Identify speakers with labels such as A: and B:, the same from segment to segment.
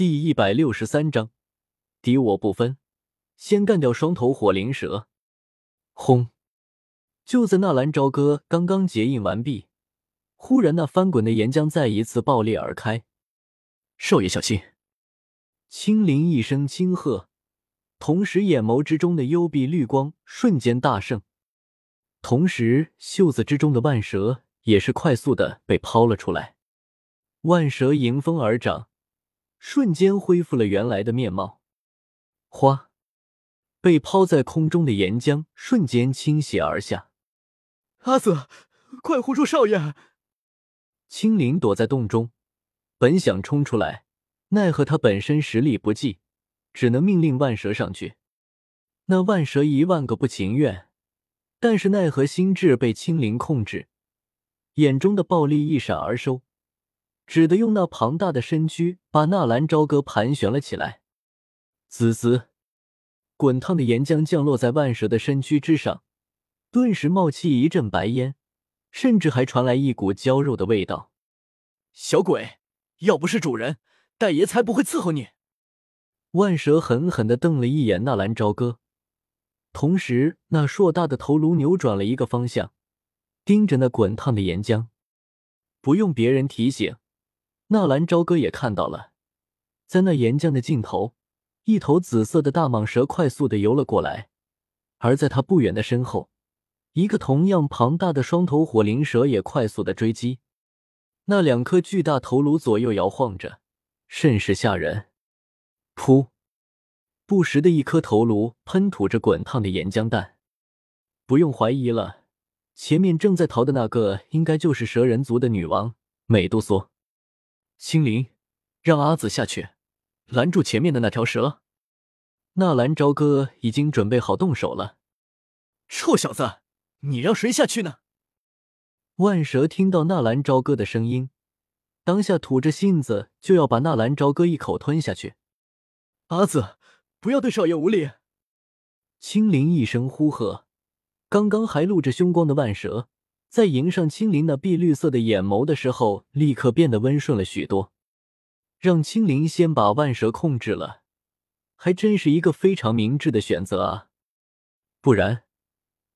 A: 第一百六十三章，敌我不分，先干掉双头火灵蛇。轰！就在纳兰朝歌刚刚结印完毕，忽然那翻滚的岩浆再一次爆裂而开。
B: 少爷小心！
A: 青灵一声轻喝，同时眼眸之中的幽闭绿光瞬间大盛，同时袖子之中的万蛇也是快速的被抛了出来。万蛇迎风而长，瞬间恢复了原来的面貌。花，被抛在空中的岩浆瞬间倾泻而下。
B: 阿泽，快护住少爷！
A: 青灵躲在洞中，本想冲出来，奈何他本身实力不济，只能命令万蛇上去。那万蛇一万个不情愿，但是奈何心智被青灵控制，眼中的暴力一闪而收。只得用那庞大的身躯把纳兰朝歌盘旋了起来。滋滋，滚烫的岩浆降落在万蛇的身躯之上，顿时冒起一阵白烟，甚至还传来一股焦肉的味道。
B: 小鬼，要不是主人，戴爷才不会伺候你。
A: 万蛇狠狠地瞪了一眼纳兰朝歌，同时那硕大的头颅扭转了一个方向，盯着那滚烫的岩浆。不用别人提醒。纳兰朝歌也看到了，在那岩浆的尽头，一头紫色的大蟒蛇快速的游了过来，而在它不远的身后，一个同样庞大的双头火灵蛇也快速的追击。那两颗巨大头颅左右摇晃着，甚是吓人。噗！不时的一颗头颅喷吐着滚烫的岩浆弹。不用怀疑了，前面正在逃的那个，应该就是蛇人族的女王美杜莎。
B: 青灵，让阿紫下去，拦住前面的那条蛇。
A: 纳兰朝歌已经准备好动手了。
B: 臭小子，你让谁下去呢？
A: 万蛇听到纳兰朝歌的声音，当下吐着信子就要把纳兰朝歌一口吞下去。
B: 阿紫，不要对少爷无礼！
A: 青灵一声呼喝，刚刚还露着凶光的万蛇。在迎上青灵那碧绿色的眼眸的时候，立刻变得温顺了许多。让青灵先把万蛇控制了，还真是一个非常明智的选择啊！不然，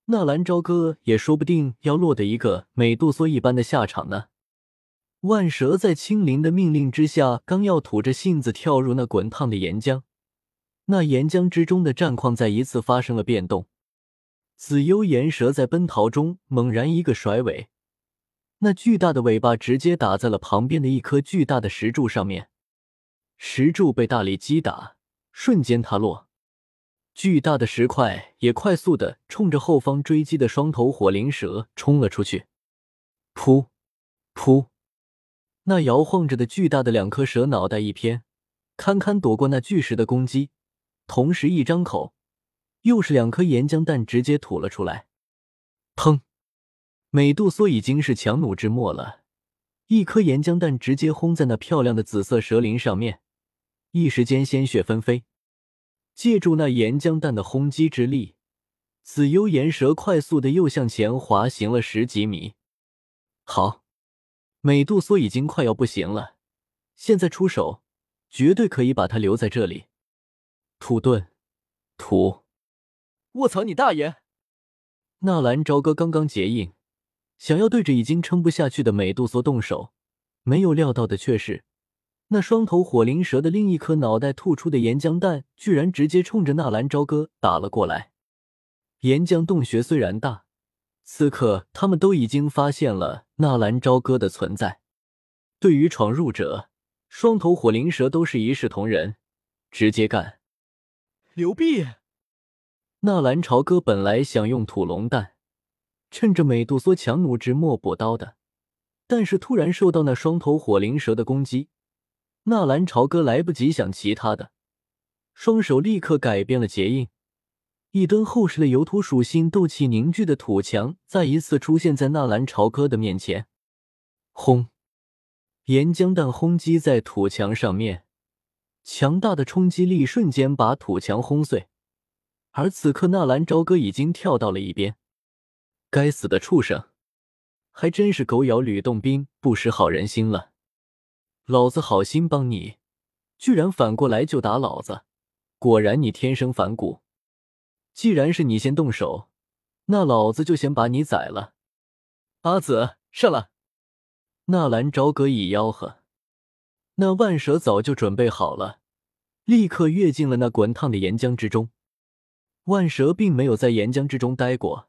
A: 纳兰朝歌也说不定要落得一个美杜莎一般的下场呢。万蛇在青灵的命令之下，刚要吐着信子跳入那滚烫的岩浆，那岩浆之中的战况再一次发生了变动。紫幽岩蛇在奔逃中猛然一个甩尾，那巨大的尾巴直接打在了旁边的一颗巨大的石柱上面，石柱被大力击打，瞬间塌落。巨大的石块也快速的冲着后方追击的双头火灵蛇冲了出去。噗，噗，那摇晃着的巨大的两颗蛇脑袋一偏，堪堪躲过那巨石的攻击，同时一张口。又是两颗岩浆弹直接吐了出来，砰！美杜莎已经是强弩之末了，一颗岩浆弹直接轰在那漂亮的紫色蛇鳞上面，一时间鲜血纷飞。借助那岩浆弹的轰击之力，紫幽岩蛇快速的又向前滑行了十几米。好，美杜莎已经快要不行了，现在出手绝对可以把它留在这里。土遁，土。
B: 卧槽你大爷！
A: 纳兰朝歌刚刚结印，想要对着已经撑不下去的美杜莎动手，没有料到的却是，那双头火灵蛇的另一颗脑袋吐出的岩浆弹，居然直接冲着纳兰朝歌打了过来。岩浆洞穴虽然大，此刻他们都已经发现了纳兰朝歌的存在。对于闯入者，双头火灵蛇都是一视同仁，直接干。
B: 刘辟。
A: 纳兰朝歌本来想用土龙弹，趁着美杜莎强弩之末补刀的，但是突然受到那双头火灵蛇的攻击，纳兰朝歌来不及想其他的，双手立刻改变了结印，一吨厚实的油土属性斗气凝聚的土墙再一次出现在纳兰朝歌的面前。轰！岩浆弹轰击在土墙上面，强大的冲击力瞬间把土墙轰碎。而此刻，纳兰朝歌已经跳到了一边。该死的畜生，还真是狗咬吕洞宾，不识好人心了。老子好心帮你，居然反过来就打老子！果然你天生反骨。既然是你先动手，那老子就先把你宰了。
B: 阿紫，上了！
A: 纳兰朝歌一吆喝，那万蛇早就准备好了，立刻跃进了那滚烫的岩浆之中。万蛇并没有在岩浆之中待过，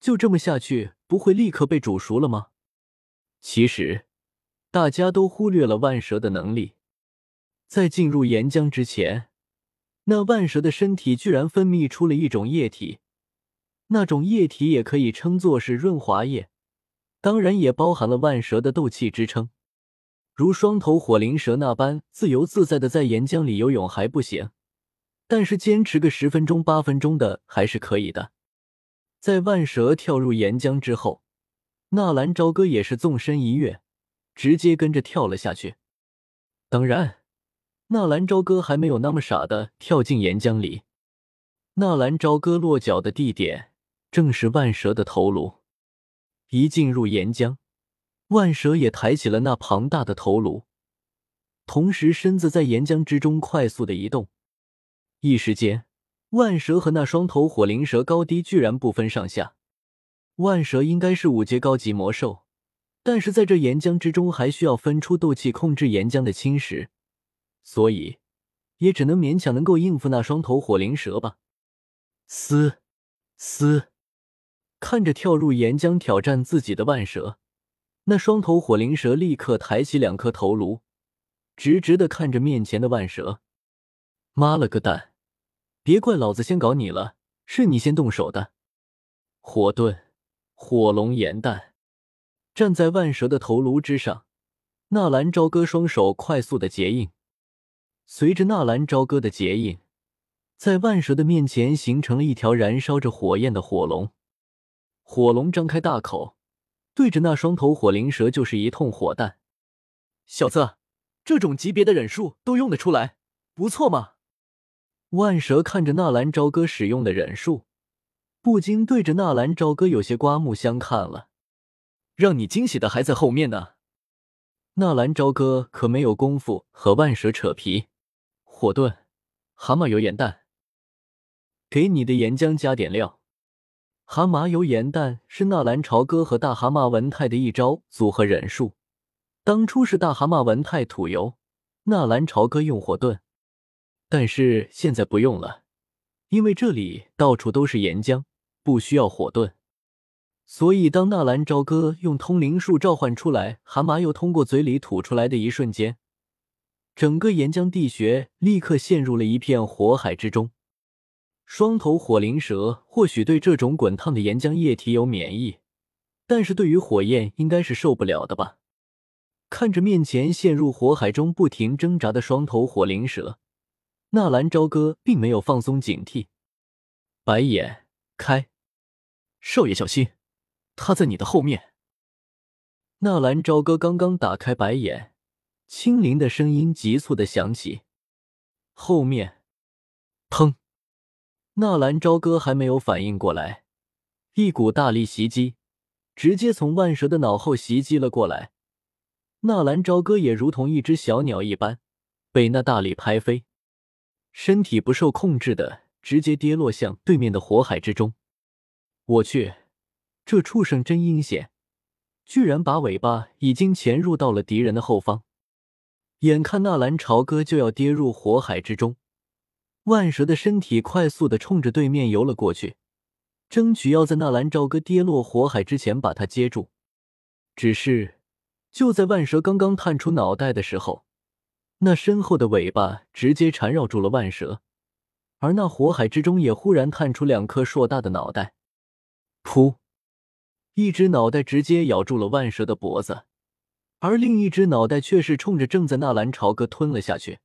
A: 就这么下去，不会立刻被煮熟了吗？其实，大家都忽略了万蛇的能力，在进入岩浆之前。那万蛇的身体居然分泌出了一种液体，那种液体也可以称作是润滑液，当然也包含了万蛇的斗气支撑。如双头火灵蛇那般自由自在的在岩浆里游泳还不行，但是坚持个十分钟八分钟的还是可以的。在万蛇跳入岩浆之后，纳兰朝歌也是纵身一跃，直接跟着跳了下去。当然。纳兰朝歌还没有那么傻的跳进岩浆里。纳兰朝歌落脚的地点正是万蛇的头颅。一进入岩浆，万蛇也抬起了那庞大的头颅，同时身子在岩浆之中快速的移动。一时间，万蛇和那双头火灵蛇高低居然不分上下。万蛇应该是五阶高级魔兽，但是在这岩浆之中还需要分出斗气控制岩浆的侵蚀。所以，也只能勉强能够应付那双头火灵蛇吧。嘶嘶，看着跳入岩浆挑战自己的万蛇，那双头火灵蛇立刻抬起两颗头颅，直直的看着面前的万蛇。妈了个蛋！别怪老子先搞你了，是你先动手的。火遁，火龙炎弹，站在万蛇的头颅之上，纳兰朝歌双手快速的结印。随着纳兰朝歌的结印，在万蛇的面前形成了一条燃烧着火焰的火龙。火龙张开大口，对着那双头火灵蛇就是一通火弹。
B: 小子，这种级别的忍术都用得出来，不错嘛！
A: 万蛇看着纳兰朝歌使用的忍术，不禁对着纳兰朝歌有些刮目相看了。
B: 让你惊喜的还在后面呢。
A: 纳兰朝歌可没有功夫和万蛇扯皮。火遁，蛤蟆油盐弹，给你的岩浆加点料。蛤蟆油盐弹是纳兰朝歌和大蛤蟆文泰的一招组合忍术。当初是大蛤蟆文泰吐油，纳兰朝歌用火遁，但是现在不用了，因为这里到处都是岩浆，不需要火遁。所以当纳兰朝歌用通灵术召唤出来蛤蟆又通过嘴里吐出来的一瞬间。整个岩浆地穴立刻陷入了一片火海之中。双头火灵蛇或许对这种滚烫的岩浆液体有免疫，但是对于火焰应该是受不了的吧？看着面前陷入火海中不停挣扎的双头火灵蛇，纳兰朝歌并没有放松警惕。白眼开，
B: 少爷小心，他在你的后面。
A: 纳兰朝歌刚刚打开白眼。青灵的声音急促的响起，后面，砰！纳兰朝歌还没有反应过来，一股大力袭击直接从万蛇的脑后袭击了过来。纳兰朝歌也如同一只小鸟一般，被那大力拍飞，身体不受控制的直接跌落向对面的火海之中。我去，这畜生真阴险，居然把尾巴已经潜入到了敌人的后方。眼看纳兰朝歌就要跌入火海之中，万蛇的身体快速的冲着对面游了过去，争取要在纳兰朝歌跌落火海之前把他接住。只是就在万蛇刚刚探出脑袋的时候，那身后的尾巴直接缠绕住了万蛇，而那火海之中也忽然探出两颗硕大的脑袋，噗！一只脑袋直接咬住了万蛇的脖子。而另一只脑袋却是冲着正在纳兰朝歌吞了下去。